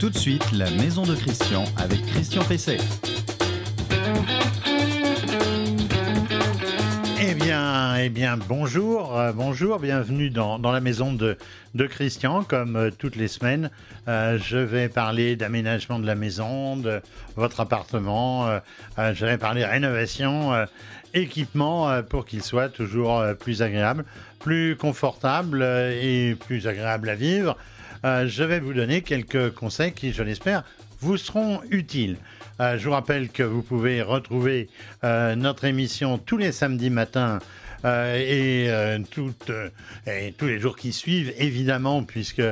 Tout de suite, la maison de Christian avec Christian Pesset. Eh bien, eh bien, bonjour, euh, bonjour, bienvenue dans, dans la maison de, de Christian. Comme euh, toutes les semaines, euh, je vais parler d'aménagement de la maison, de votre appartement. je vais parler rénovation, équipement pour qu'il soit toujours plus agréable, plus confortable et plus agréable à vivre. Euh, je vais vous donner quelques conseils qui, je l'espère, vous seront utiles. Euh, je vous rappelle que vous pouvez retrouver euh, notre émission tous les samedis matins et, tous les jours qui suivent, évidemment, puisque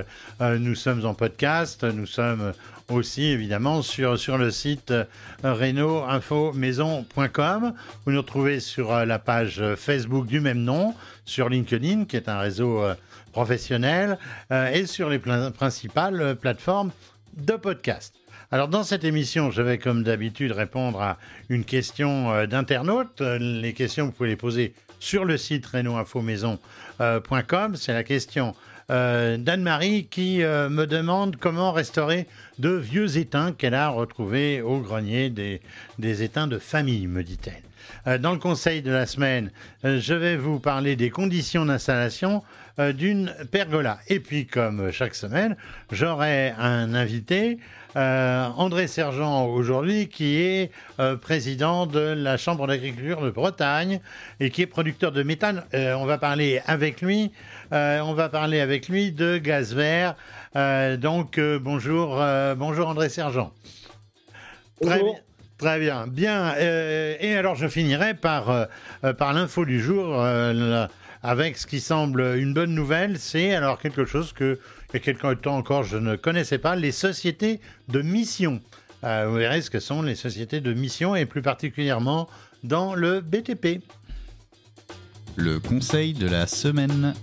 nous sommes en podcast. Nous sommes aussi, évidemment, sur, sur le site euh, reno-info-maison.com. Vous nous retrouvez sur la page Facebook du même nom, sur LinkedIn, qui est un réseau professionnel, euh, et sur les principales euh, plateformes de podcast. Alors dans cette émission, je vais comme d'habitude répondre à une question euh, d'internaute. Les questions, vous pouvez les poser sur le site reno-info-maison.com. C'est la question d'Anne-Marie qui me demande comment restaurer de vieux étains qu'elle a retrouvés au grenier des, des étains de famille, me dit-elle. Dans le conseil de la semaine, je vais vous parler des conditions d'installation d'une pergola. Et puis, comme chaque semaine, j'aurai un invité, euh, André Sergent aujourd'hui, qui est euh, président de la Chambre d'agriculture de Bretagne et qui est producteur de méthane. Euh, on va parler avec lui. euh, on va parler avec lui de gaz vert. Euh, donc euh, bonjour, euh, bonjour André Sergent. Très bien. Très bien. Bien. euh, et alors, je finirai par, euh, euh, par l'info du jour euh, la- avec ce qui semble une bonne nouvelle. C'est alors quelque chose que, il y a quelque temps encore, je ne connaissais pas les sociétés de mission. Euh, vous verrez ce que sont les sociétés de mission et plus particulièrement dans le BTP. Le conseil de la semaine.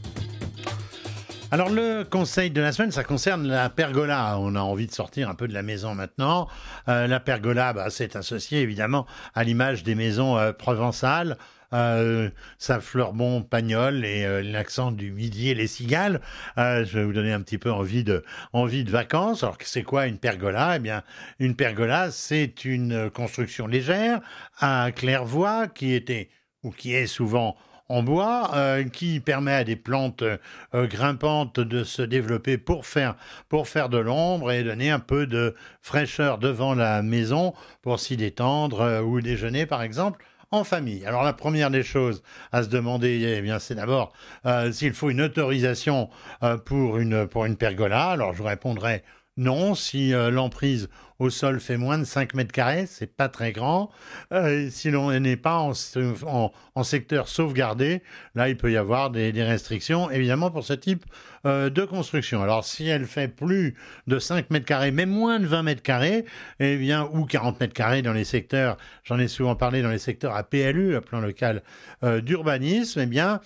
Alors le conseil de la semaine, ça concerne la pergola. On a envie de sortir un peu de la maison maintenant. Euh, la pergola, bah, c'est associé évidemment à l'image des maisons euh, provençales. Euh, sa fleur bon pagnol et euh, l'accent du midi et les cigales. Euh, je vais vous donner un petit peu envie de, envie de vacances. Alors, c'est quoi une pergola? Eh bien, une pergola, c'est une construction légère à claire-voie qui était ou qui est souvent en bois, euh, qui permet à des plantes euh, grimpantes de se développer pour faire, pour faire de l'ombre et donner un peu de fraîcheur devant la maison pour s'y détendre euh, ou déjeuner, par exemple, en famille. Alors la première des choses à se demander, eh bien, c'est d'abord euh, s'il faut une autorisation euh, pour une pour une pergola. Alors je répondrai non si euh, l'emprise au sol fait moins de 5 mètres carrés, c'est pas très grand. Euh, si l'on n'est pas en, secteur sauvegardé, là il peut y avoir des, restrictions évidemment pour ce type euh, de construction. Alors si elle fait plus de 5 mètres carrés, mais moins de 20 mètres carrés, eh bien, ou 40 mètres carrés dans les secteurs, j'en ai souvent parlé dans les secteurs à PLU, à plan local euh, d'urbanisme, eh bien,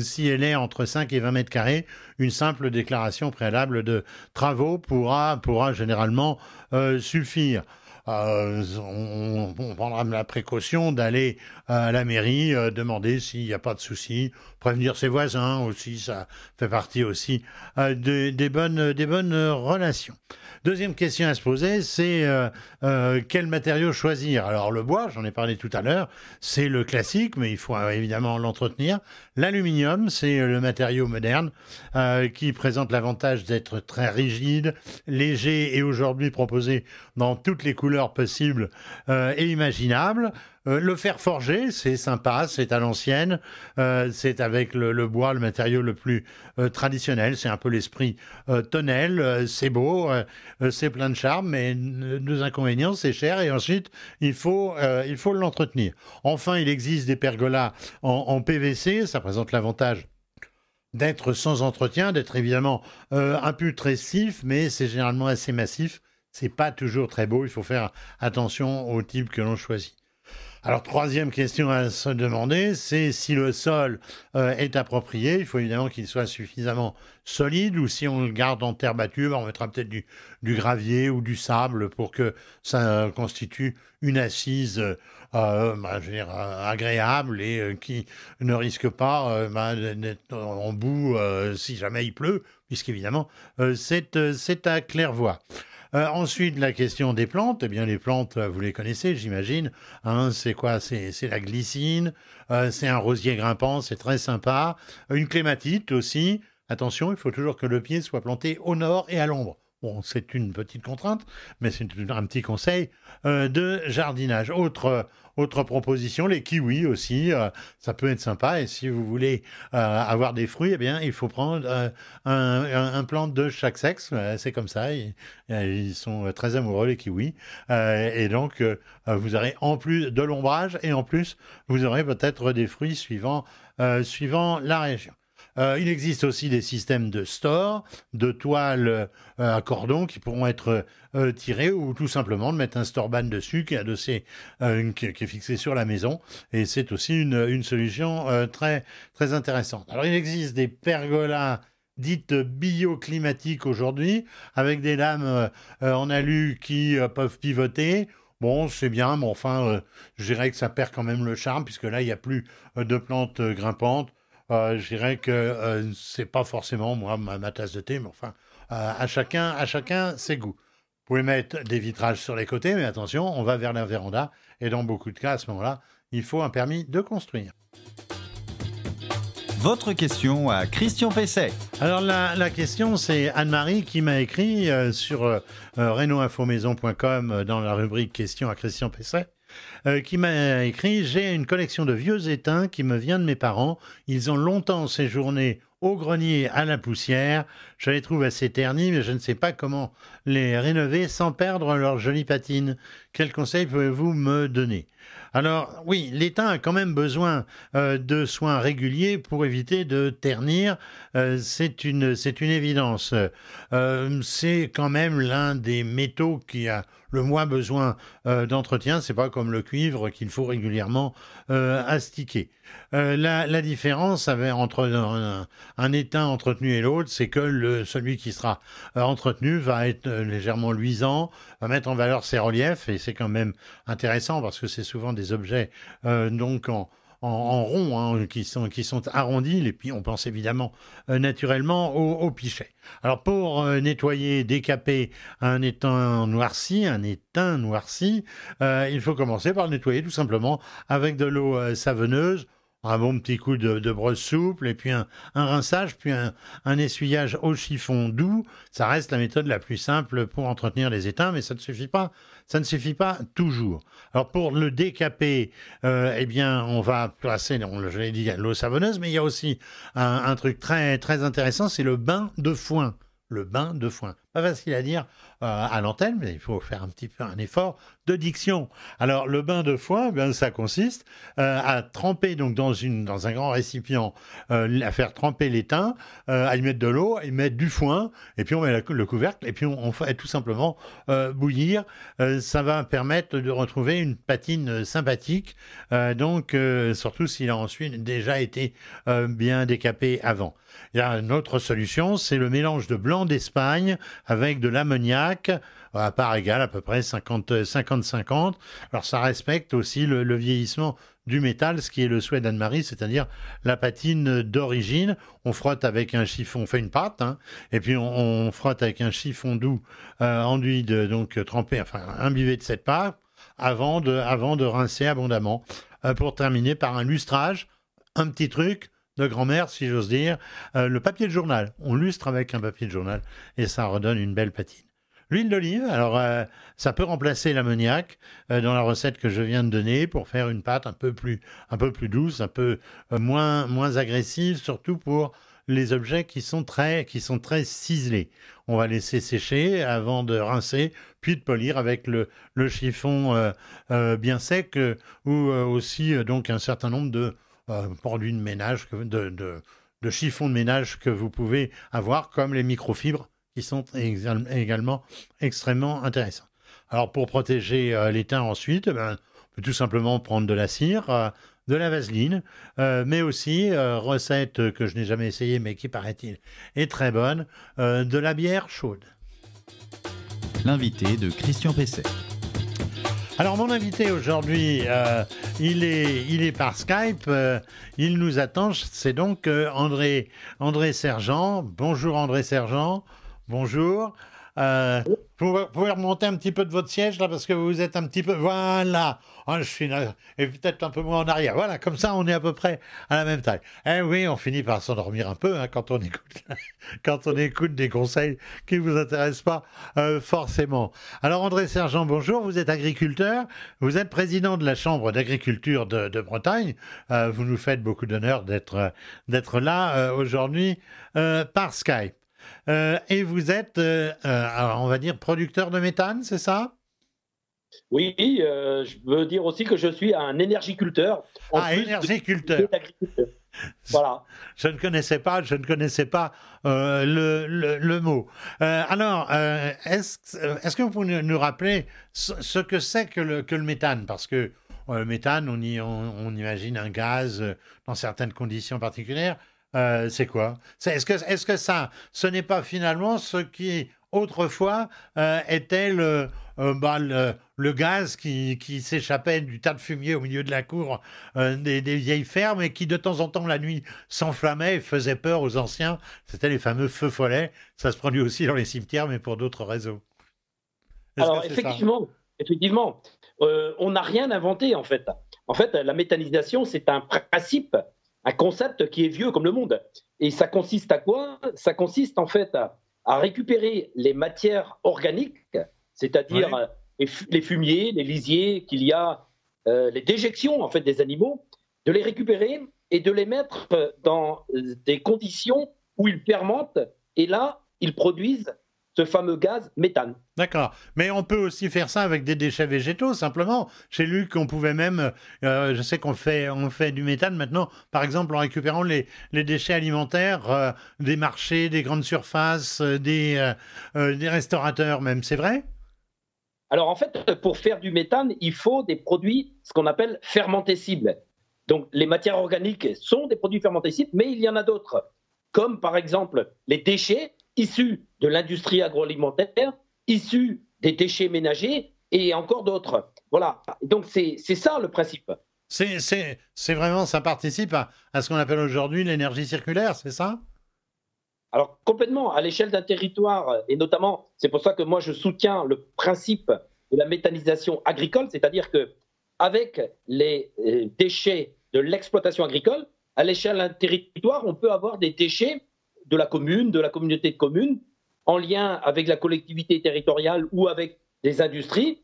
si elle est entre 5 et 20 mètres carrés, une simple déclaration préalable de travaux pourra, pourra généralement euh, suffire. Euh, on, prendra la précaution d'aller à la mairie euh, demander s'il n'y a pas de souci, prévenir ses voisins aussi, ça fait partie aussi euh, de- des bonnes, relations. Deuxième question à se poser, c'est quel matériau choisir? Alors le bois, j'en ai parlé tout à l'heure, c'est le classique, mais il faut évidemment l'entretenir. L'aluminium, c'est le matériau moderne qui présente l'avantage d'être très rigide, léger et aujourd'hui proposé dans toutes les couleurs possibles euh, et imaginables. Euh, le fer forgé, c'est sympa, c'est à l'ancienne, euh, c'est avec le, bois, le matériau le plus traditionnel, c'est un peu l'esprit tonnel, c'est beau, c'est plein de charme, mais deux inconvénients, c'est cher et ensuite il faut, l'entretenir. Enfin, il existe des pergolas en, PVC, ça présente l'avantage d'être sans entretien, d'être évidemment euh, impulsif, mais c'est généralement assez massif. C'est pas toujours très beau. Il faut faire attention au type que l'on choisit. Alors, troisième question à se demander, c'est si le sol euh, est approprié. Il faut évidemment qu'il soit suffisamment solide ou si on le garde en terre battue, ben, on mettra peut-être du, gravier ou du sable pour que ça euh, constitue une assise euh, ben, agréable et qui ne risque pas ben, d'être en bout si jamais il pleut, puisqu'évidemment, c'est euh, c'est à claire-voie. ensuite, la question des plantes. Eh bien, les plantes, vous les connaissez, j'imagine. Hein, c'est quoi? C'est la glycine. c'est un rosier grimpant, c'est très sympa. Une clématite aussi. Attention, il faut toujours que le pied soit planté au nord et à l'ombre. Bon, c'est une petite contrainte, mais c'est un petit conseil euh, de jardinage. Autre, autre proposition, les kiwis aussi, euh, ça peut être sympa. Et si vous voulez euh, avoir des fruits, eh bien, il faut prendre un, un, plant de chaque sexe. c'est comme ça. Ils, ils, sont très amoureux, les kiwis. et donc, vous aurez en plus de l'ombrage et en plus, vous aurez peut-être des fruits suivant, suivant la région. Euh, il existe aussi des systèmes de store, de toiles euh, à cordon qui pourront être euh, tirés ou tout simplement de mettre un store ban dessus qui est adossé, qui, est fixé sur la maison. Et c'est aussi une, solution très, très intéressante. Alors il existe des pergolas dites bioclimatiques aujourd'hui, avec des lames en alu qui peuvent pivoter. Bon, c'est bien, mais enfin, je dirais que ça perd quand même le charme, puisque là, il n'y a plus de plantes grimpantes. Euh, je dirais que euh, c'est pas forcément moi ma, tasse de thé, mais enfin, euh, à chacun, à chacun ses goûts. Vous pouvez mettre des vitrages sur les côtés, mais attention, on va vers la véranda, et dans beaucoup de cas, à ce moment-là, il faut un permis de construire. Votre question à Christian Pesset. Alors la, question, c'est Anne-Marie qui m'a écrit sur euh, dans la rubrique Question à Christian Pesset. Euh, qui m'a écrit J'ai une collection de vieux étains qui me vient de mes parents. Ils ont longtemps séjourné au grenier à la poussière. Je les trouve assez ternis, mais je ne sais pas comment les rénover sans perdre leur jolie patine. Quel conseil pouvez-vous me donner? Alors oui, l'étain a quand même besoin euh, de soins réguliers pour éviter de ternir. Euh, c'est une une évidence. c'est quand même l'un des métaux qui a le moins besoin euh, d'entretien. C'est pas comme le cuivre qu'il faut régulièrement euh, astiquer. Euh, la, différence entre un, étain entretenu et l'autre, c'est que le, celui qui sera entretenu va être légèrement luisant, va mettre en valeur ses reliefs, et c'est quand même intéressant parce que c'est souvent des objets donc en, en, rond, hein, qui, sont, arrondis. Et puis, on pense évidemment euh, naturellement au, pichet. Alors, pour euh, nettoyer, décaper un étain noirci, un étain noirci, euh, il faut commencer par le nettoyer tout simplement avec de l'eau savonneuse un bon petit coup de, brosse souple, et puis un, rinçage, puis un, essuyage au chiffon doux. Ça reste la méthode la plus simple pour entretenir les étains, mais ça ne suffit pas. Ça ne suffit pas toujours. Alors pour le décaper, euh, eh bien, on va placer, je l'ai dit, l'eau savonneuse, mais il y a aussi un, un truc très très intéressant, c'est le bain de foin le bain de foin. Pas facile à dire euh, à l'antenne, mais il faut faire un petit peu un effort de diction. Alors le bain de foin, ben, ça consiste euh, à tremper donc dans, une, dans un grand récipient, euh, à faire tremper l'étain, à y mettre de l'eau, à y mettre du foin, et puis on met le couvercle, et puis on, fait tout simplement bouillir. ça va permettre de retrouver une patine sympathique, donc surtout s'il a ensuite déjà été bien décapé avant. Il y a une autre solution, c'est le mélange de blanc d'Espagne avec de l'ammoniac à part égale, à peu près 50-50. Alors ça respecte aussi le, vieillissement du métal, ce qui est le souhait d'Anne-Marie, c'est-à-dire la patine d'origine. On frotte avec un chiffon, on fait une pâte, hein, et puis on, frotte avec un chiffon doux euh, enduit de donc trempé, enfin imbibé de cette pâte, avant de, avant de rincer abondamment, euh, pour terminer par un lustrage, un petit truc de grand-mère, si j'ose dire, euh, le papier de journal. On lustre avec un papier de journal et ça redonne une belle patine. L'huile d'olive, alors euh, ça peut remplacer l'ammoniac euh, dans la recette que je viens de donner pour faire une pâte un peu plus, un peu plus douce, un peu moins, moins agressive, surtout pour les objets qui sont très, qui sont très ciselés. On va laisser sécher avant de rincer, puis de polir avec le, le chiffon bien sec ou aussi donc un certain nombre de euh, produits de ménage, de, de, chiffons de ménage que vous pouvez avoir, comme les microfibres, qui sont également extrêmement intéressants. Alors pour protéger euh, ensuite, eh ben, on peut tout simplement prendre de la cire, euh, de la vaseline, mais aussi, recette que je n'ai jamais essayée mais qui paraît-il est très bonne, de la bière chaude. L'invité de Christian Pesset. Alors mon invité aujourd'hui, euh, il, est, par Skype, euh, il nous attend, c'est donc euh, André, André Sergent. Bonjour André Sergent, bonjour. Euh, vous pouvez remonter un petit peu de votre siège là parce que vous êtes un petit peu. Voilà. Oh, je suis et peut-être un peu moins en arrière. Voilà, comme ça on est à peu près à la même taille. Eh oui, on finit par s'endormir un peu hein, quand on écoute quand on écoute des conseils qui ne vous intéressent pas euh, forcément. Alors André Sergent, bonjour. Vous êtes agriculteur. Vous êtes président de la Chambre d'agriculture de, Bretagne. Euh, vous nous faites beaucoup d'honneur d'être d'être là aujourd'hui par Skype. Euh, et vous êtes, euh, euh, on va dire, producteur de méthane, c'est ça? Oui, je veux dire aussi que je suis un énergiculteur. Ah, énergiculteur. Voilà. Je ne connaissais pas, je ne connaissais pas le, le, mot. alors, est-ce est que vous pouvez nous rappeler ce, que c'est que le, que le méthane? Parce que le méthane, on, y, on, imagine un gaz dans certaines conditions particulières. Euh, c'est quoi? Est-ce que, est que ça, ce n'est pas finalement ce qui autrefois euh, était le, euh, bah, le, gaz qui, qui s'échappait du tas de fumier au milieu de la cour des, vieilles fermes et qui de temps en temps la nuit s'enflammait et faisait peur aux anciens? C'était les fameux feux follets. Ça se produit aussi dans les cimetières, mais pour d'autres réseaux. Alors effectivement, effectivement on n'a rien inventé en fait. En fait, la méthanisation, c'est un principe un concept qui est vieux comme le monde. Et ça consiste à quoi? Ça consiste en fait à, récupérer les matières organiques, c'est-à-dire les, fumiers, les lisiers qu'il y a, euh, les déjections en fait des animaux, de les récupérer et de les mettre dans des conditions où ils fermentent. Et là, ils produisent ce fameux gaz méthane. D'accord. Mais on peut aussi faire ça avec des déchets végétaux, simplement. J'ai lu qu'on pouvait même, euh, je sais qu'on fait, on fait du méthane maintenant, par exemple en récupérant les, les déchets alimentaires euh, des marchés, des grandes surfaces, euh, des, des restaurateurs même, c'est vrai? Alors en fait, pour faire du méthane, il faut des produits, ce qu'on appelle fermentescibles. Donc les matières organiques sont des produits fermentescibles, mais il y en a d'autres, comme par exemple les déchets issus de l'industrie agroalimentaire, issus des déchets ménagers et encore d'autres. Voilà. Donc c'est ça le principe. C'est vraiment, ça participe à, ce qu'on appelle aujourd'hui l'énergie circulaire, c'est ça? Alors complètement, à l'échelle d'un territoire, et notamment, c'est pour ça que moi je soutiens le principe de la méthanisation agricole, c'est-à-dire que avec les euh, déchets de l'exploitation agricole, à l'échelle d'un territoire, on peut avoir des déchets de la commune, de la communauté de communes, en lien avec la collectivité territoriale ou avec des industries,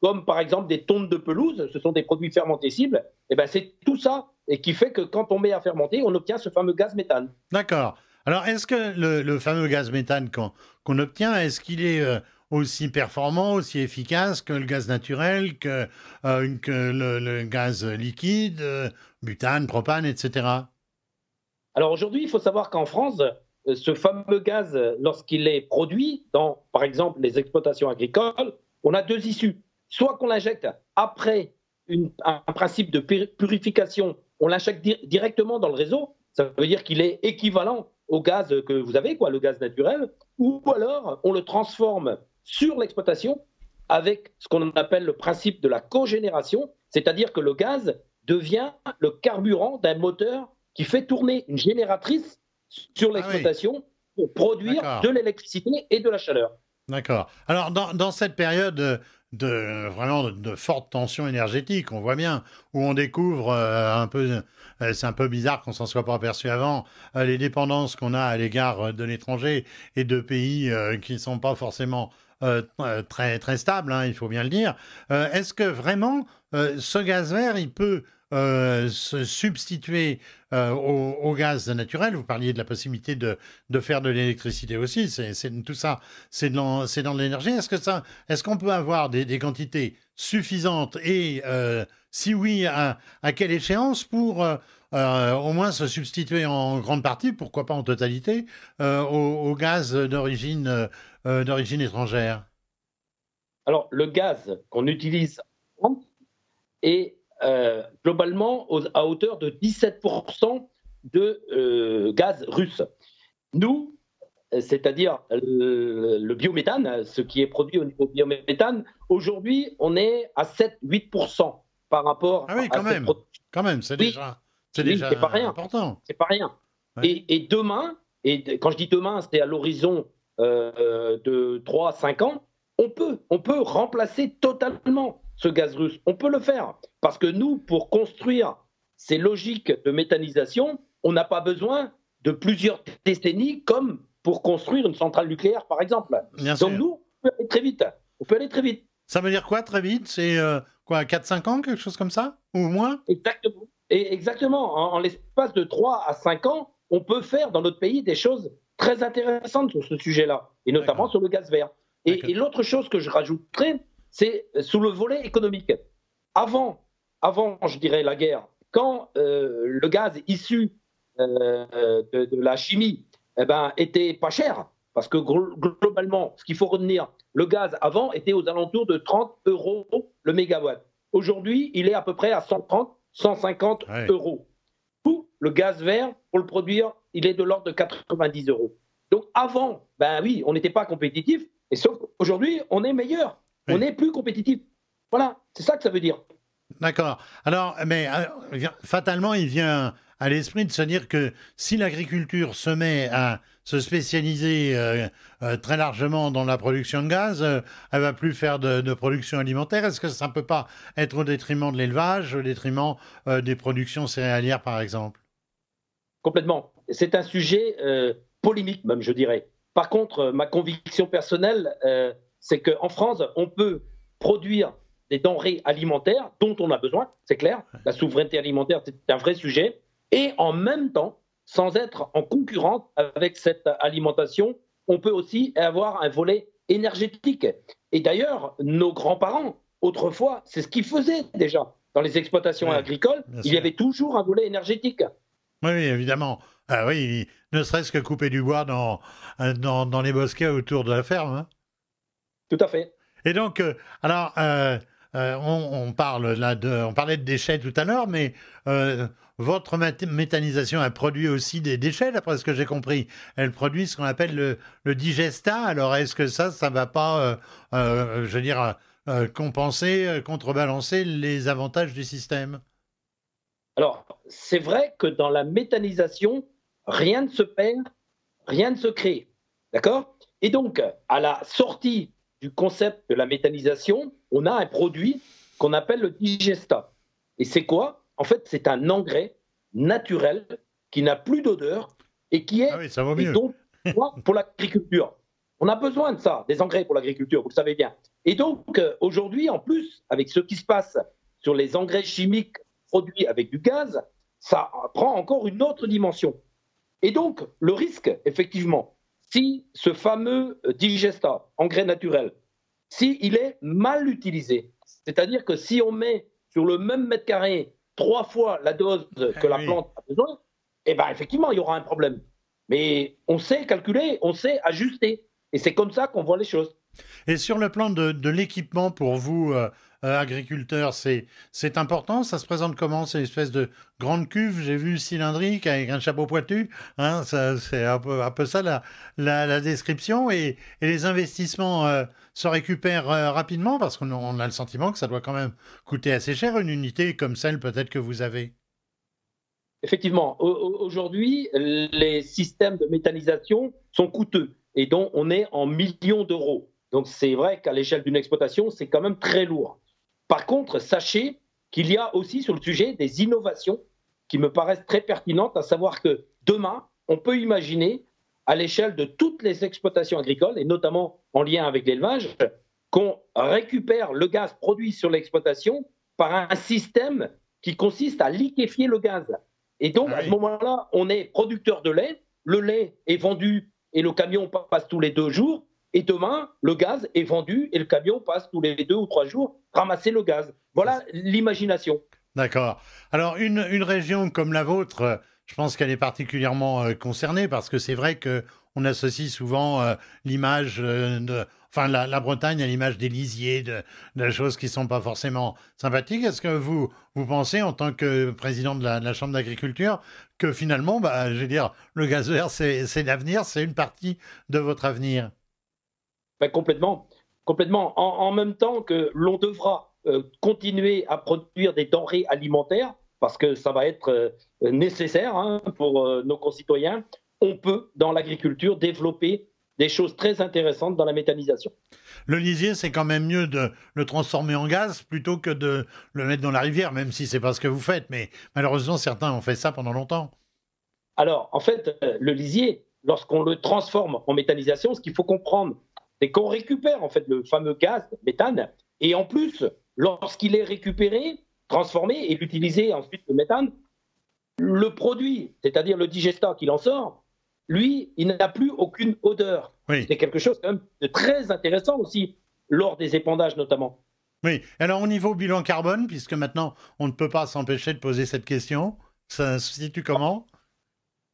comme par exemple des tonnes de pelouse, ce sont des produits fermentescibles, et eh ben c'est tout ça et qui fait que quand on met à fermenter, on obtient ce fameux gaz méthane. D'accord. Alors est-ce que le, fameux gaz méthane qu'on obtient, est-ce qu'il est, euh, aussi performant, aussi efficace que le gaz naturel, que, euh, le, gaz liquide, euh, butane, propane, etc. Alors aujourd'hui, il faut savoir qu'en France, euh, ce fameux gaz, lorsqu'il est produit dans, par exemple, les exploitations agricoles, on a deux issues. Soit qu'on l'injecte après un principe de purification, on l'injecte directement dans le réseau, ça veut dire qu'il est équivalent au gaz que vous avez, quoi, le gaz naturel, ou alors on le transforme sur l'exploitation avec ce qu'on appelle le principe de la cogénération, c'est-à-dire que le gaz devient le carburant d'un moteur qui fait tourner une génératrice sur ah l'exploitation pour produire de l'électricité et de la chaleur. D'accord. Alors, dans, cette période de, vraiment de, forte tension énergétique, on voit bien, où on découvre euh, un peu, euh, c'est un peu bizarre qu'on s'en soit pas aperçu avant, euh, les dépendances qu'on a à l'égard de l'étranger et de pays qui ne sont pas forcément très, très stables, hein, il faut bien le dire. Est-ce que vraiment ce gaz vert, il peut euh, se substituer euh, au, gaz naturel. Vous parliez de la possibilité de, faire de l'électricité aussi. C'est, tout ça, c'est dans, l'énergie. Est-ce que ça, est-ce qu'on peut avoir des, quantités suffisantes et euh, si oui, à, quelle échéance pour au moins se substituer en grande partie, pourquoi pas en totalité, au, gaz d'origine d'origine étrangère? Alors le gaz qu'on utilise est euh, globalement à hauteur de 17% de euh, gaz russe. Nous, c'est-à-dire le, biométhane, ce qui est produit au niveau biométhane, aujourd'hui, on est à 7-8% par rapport ah oui, quand même. Quand même, c'est déjà, c'est déjà pas rien. important. C'est pas rien. Et, demain, et quand je dis demain, c'est à l'horizon euh, de 3 à 5 ans, on peut, on peut remplacer totalement ce gaz russe. On peut le faire. Parce que nous, pour construire ces logiques de méthanisation, on n'a pas besoin de plusieurs décennies comme pour construire une centrale nucléaire, par exemple. Donc nous, on peut aller très vite. On peut aller très vite. Ça veut dire quoi très vite? C'est euh, quoi, 4-5 ans, quelque chose comme ça? Ou moins? Exactement. Et exactement. En, l'espace de 3 à 5 ans, on peut faire dans notre pays des choses très intéressantes sur ce sujet-là, et notamment sur le gaz vert. Et, l'autre chose que je rajouterais, c'est sous le volet économique. Avant, avant, je dirais, la guerre, quand euh, le gaz issu euh, de, de, la chimie eh ben, était pas cher, parce que globalement, ce qu'il faut retenir, le gaz avant était aux alentours de 30 euros le mégawatt. Aujourd'hui, il est à peu près à 130, 150 euros. Tout le gaz vert, pour le produire, il est de l'ordre de 90 euros. Donc avant, ben oui, on n'était pas compétitif, et sauf qu'aujourd'hui, on est meilleur, on est plus compétitif. Voilà, c'est ça que ça veut dire. D'accord. Alors, mais euh, fatalement, il vient à l'esprit de se dire que si l'agriculture se met à se spécialiser euh, euh, très largement dans la production de gaz, elle euh, elle va plus faire de, production alimentaire. Est-ce que ça ne peut pas être au détriment de l'élevage, au détriment des productions céréalières, par exemple? Complètement. C'est un sujet polémique, même, je dirais. Par contre, ma conviction personnelle, c'est qu'en France, on peut produire des denrées alimentaires dont on a besoin, c'est clair. La souveraineté alimentaire, c'est un vrai sujet et en même temps, sans être en concurrence avec cette alimentation, on peut aussi avoir un volet énergétique. Et d'ailleurs, nos grands-parents, autrefois, c'est ce qu'ils faisaient déjà. Dans les exploitations agricoles, il y avait toujours un volet énergétique. Oui, évidemment. Ah oui, ne serait-ce que couper du bois dans, dans, dans, les bosquets autour de la ferme. Hein. Tout à fait. Et donc, euh, alors, euh, euh, on, parle là de, on parlait de déchets tout à l'heure, mais votre méthanisation, elle produit aussi des déchets, d'après ce que j'ai compris. Elle produit ce qu'on appelle le, digesta. Alors, est-ce que ça, ça ne va pas, euh, euh, je veux dire, euh, compenser, contrebalancer les avantages du système? Alors, c'est vrai que dans la méthanisation, rien ne se perd, rien ne se crée. D'accord? Et donc, à la sortie du concept de la méthanisation, on a un produit qu'on appelle le digesta. Et c'est quoi? En fait, c'est un engrais naturel qui n'a plus d'odeur et qui est ah ça vaut mieux. donc pour l'agriculture. On a besoin de ça, des engrais pour l'agriculture, vous le savez bien. Et donc euh, aujourd'hui, en plus, avec ce qui se passe sur les engrais chimiques produits avec du gaz, ça prend encore une autre dimension. Et donc, le risque, effectivement, si ce fameux digesta, engrais naturel, s'il il est mal utilisé, c'est-à-dire que si on met sur le même mètre carré trois fois la dose que la plante a besoin, eh bien, effectivement, il y aura un problème. Mais on sait calculer, on sait ajuster. Et c'est comme ça qu'on voit les choses. Et sur le plan de, l'équipement pour vous, euh, euh, agriculteurs, c'est, important Ça se présente comment? C'est une espèce de grande cuve, j'ai vu, cylindrique, avec un chapeau pointu. Hein, c'est un peu, ça la, la, description. Et, les investissements euh, se récupèrent rapidement parce qu'on a le sentiment que ça doit quand même coûter assez cher une unité comme celle peut-être que vous avez. Effectivement, aujourd'hui, les systèmes de méthanisation sont coûteux et dont on est en millions d'euros. Donc c'est vrai qu'à l'échelle d'une exploitation, c'est quand même très lourd. Par contre, sachez qu'il y a aussi sur le sujet des innovations qui me paraissent très pertinentes, à savoir que demain, on peut imaginer à l'échelle de toutes les exploitations agricoles, et notamment en lien avec l'élevage, qu'on récupère le gaz produit sur l'exploitation par un système qui consiste à liquéfier le gaz. Et donc, à ce moment-là, on est producteur de lait, le lait est vendu et le camion passe tous les deux jours. Et demain, le gaz est vendu et le camion passe tous les deux ou trois jours ramasser le gaz. Voilà l'imagination. D'accord. Alors, une, région comme la vôtre, je pense qu'elle est particulièrement euh, concernée parce que c'est vrai qu'on associe souvent euh, l'image euh, de, enfin la, Bretagne à l'image des lisiers, de, choses qui ne sont pas forcément sympathiques. Est-ce que vous, vous pensez, en tant que président de la, Chambre d'agriculture, que finalement, bah, je veux dire, le gaz vert, c'est l'avenir, c'est une partie de votre avenir? Ben, Complètement. Complètement. En, même temps que l'on devra euh, continuer à produire des denrées alimentaires, parce que ça va être euh, nécessaire hein, pour euh, nos concitoyens, on peut, dans l'agriculture, développer des choses très intéressantes dans la méthanisation. Le lisier, c'est quand même mieux de le transformer en gaz plutôt que de le mettre dans la rivière, même si c'est pas ce que vous faites. Mais malheureusement, certains ont fait ça pendant longtemps. Alors, en fait, le lisier, lorsqu'on le transforme en méthanisation, ce qu'il faut comprendre, c'est qu'on récupère en fait le fameux gaz méthane, et en plus, lorsqu'il est récupéré, transformé et utilisé ensuite le méthane, le produit, c'est-à-dire le digestat qu'il en sort, lui, il n'a plus aucune odeur. C'est quelque chose de très intéressant aussi, lors des épandages notamment. Oui, alors au niveau bilan carbone, puisque maintenant on ne peut pas s'empêcher de poser cette question, ça se situe comment?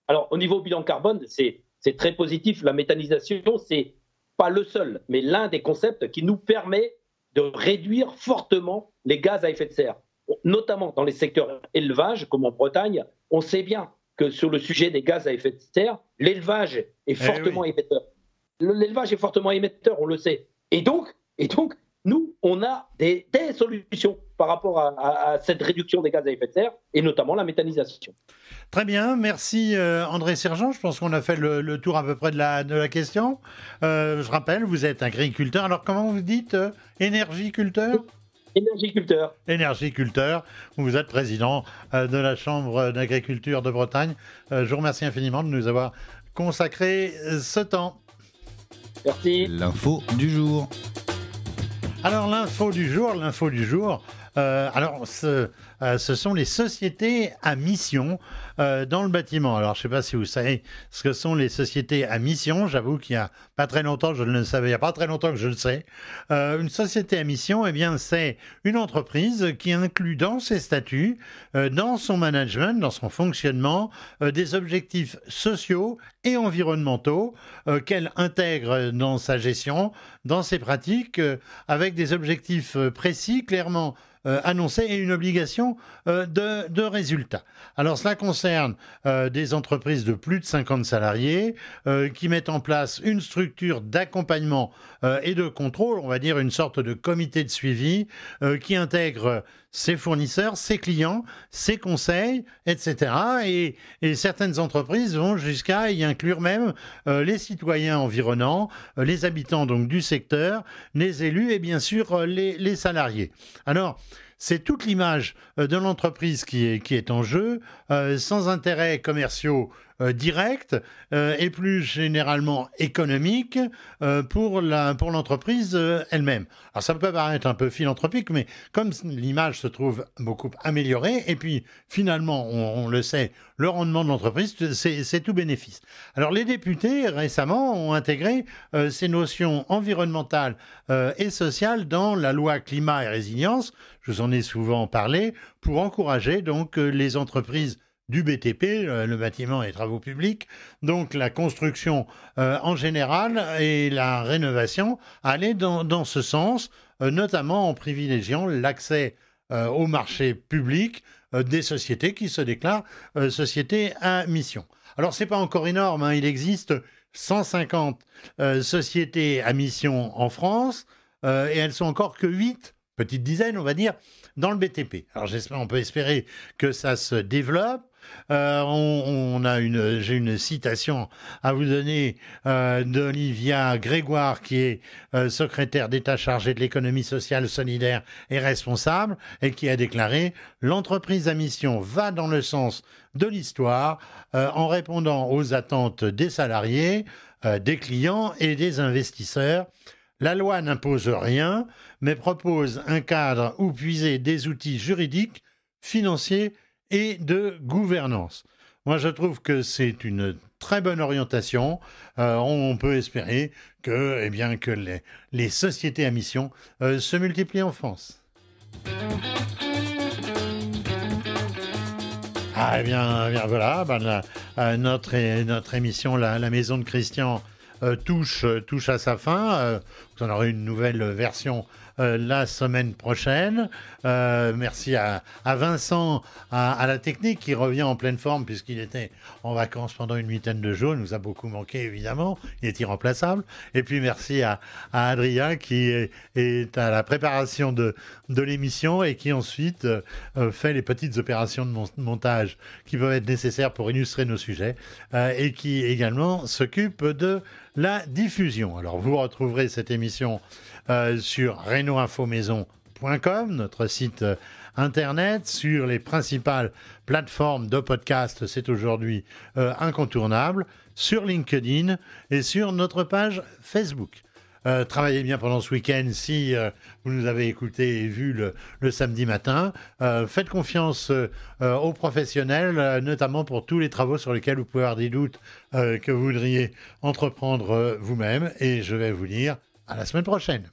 Alors au niveau bilan carbone, c'est très positif. La méthanisation, c'est pas le seul, mais l'un des concepts qui nous permet de réduire fortement les gaz à effet de serre, notamment dans les secteurs élevage, comme en Bretagne. On sait bien que sur le sujet des gaz à effet de serre, l'élevage est eh fortement émetteur. L'élevage est fortement émetteur, on le sait. Et donc, et donc nous, on a des, solutions par rapport à, cette réduction des gaz à effet de serre, et notamment la méthanisation. Très bien, merci euh, André Sergent. Je pense qu'on a fait le, tour à peu près de la, de la question. Euh, je rappelle, vous êtes agriculteur. Alors comment vous dites euh, Énergiculteur? Énergiculteur. Énergiculteur. Vous êtes président de la Chambre d'agriculture de Bretagne. je vous remercie infiniment de nous avoir consacré ce temps. Merci. L'info du jour. Alors l'info du jour, l'info du jour. Euh, alors ce, euh, ce sont les sociétés à mission euh, dans le bâtiment. Alors, je ne sais pas si vous savez ce que sont les sociétés à mission. J'avoue qu'il y a pas très longtemps, je ne le savais. Il n'y a pas très longtemps que je le sais. Une société à mission, eh bien, c'est une entreprise qui inclut dans ses statuts, dans son management, dans son fonctionnement, des objectifs sociaux et environnementaux qu'elle intègre dans sa gestion, dans ses pratiques, avec des objectifs précis, clairement euh, annoncé et une obligation euh, de, de, résultat. Alors cela concerne euh, des entreprises de plus de 50 salariés qui mettent en place une structure d'accompagnement et de contrôle, on va dire une sorte de comité de suivi qui intègre ses fournisseurs, ses clients, ses conseils, etc. Et, et certaines entreprises vont jusqu'à y inclure même les citoyens environnants, les habitants donc du secteur, les élus et bien sûr les, les salariés. Alors, c'est toute l'image euh, de l'entreprise qui est, en jeu, euh, sans intérêts commerciaux euh, directs et plus généralement économiques pour l'entreprise elle-même. Alors ça peut paraître un peu philanthropique, mais comme l'image se trouve beaucoup améliorée, et puis finalement, on, le sait, le rendement de l'entreprise, c'est tout bénéfice. Alors les députés récemment ont intégré ces notions environnementales et sociales dans la loi climat et résilience je vous en ai souvent parlé, pour encourager donc euh, les entreprises du BTP, euh, le bâtiment et travaux publics, donc la construction euh, en général et la rénovation, aller dans, ce sens, notamment en privilégiant l'accès au marché public des sociétés qui se déclarent sociétés à mission. Alors c'est pas encore énorme, hein, il existe 150 sociétés à mission en France et elles sont encore que 8 petite dizaine, on va dire, dans le BTP. Alors on peut espérer que ça se développe. Euh, on, a une, j'ai une citation à vous donner euh, d'Olivia Grégoire, qui est euh, secrétaire d'État chargée de l'économie sociale, solidaire et responsable, et qui a déclaré l'entreprise à mission va dans le sens de l'histoire en répondant aux attentes des salariés, des clients et des investisseurs. La loi n'impose rien, mais propose un cadre où puiser des outils juridiques, financiers et de gouvernance. Moi, je trouve que c'est une très bonne orientation. Euh, on peut espérer que, eh bien, que les, sociétés à mission euh, se multiplient en France. Ah, eh bien, eh voilà, ben, euh, notre, notre émission, la, la, Maison de Christian, touche, touche à sa fin. vous en aurez une nouvelle version euh, la semaine prochaine. Euh, merci à, Vincent, à, la technique qui revient en pleine forme puisqu'il était en vacances pendant une huitaine de jours. Il nous a beaucoup manqué évidemment. Il est irremplaçable. Et puis merci à, Adrien qui est, à la préparation de, l'émission et qui ensuite euh, fait les petites opérations de montage qui peuvent être nécessaires pour illustrer nos sujets et qui également s'occupe de la diffusion. Alors vous retrouverez cette émission euh, sur renoinfomaison.com, notre site euh, internet, sur les principales plateformes de podcast, c'est aujourd'hui euh, incontournable, sur LinkedIn et sur notre page Facebook. Euh, travaillez bien pendant ce week-end si euh, vous nous avez écouté et vu le, samedi matin. Euh, faites confiance aux professionnels, notamment pour tous les travaux sur lesquels vous pouvez avoir des doutes que vous voudriez entreprendre vous-même. Et je vais vous dire à la semaine prochaine.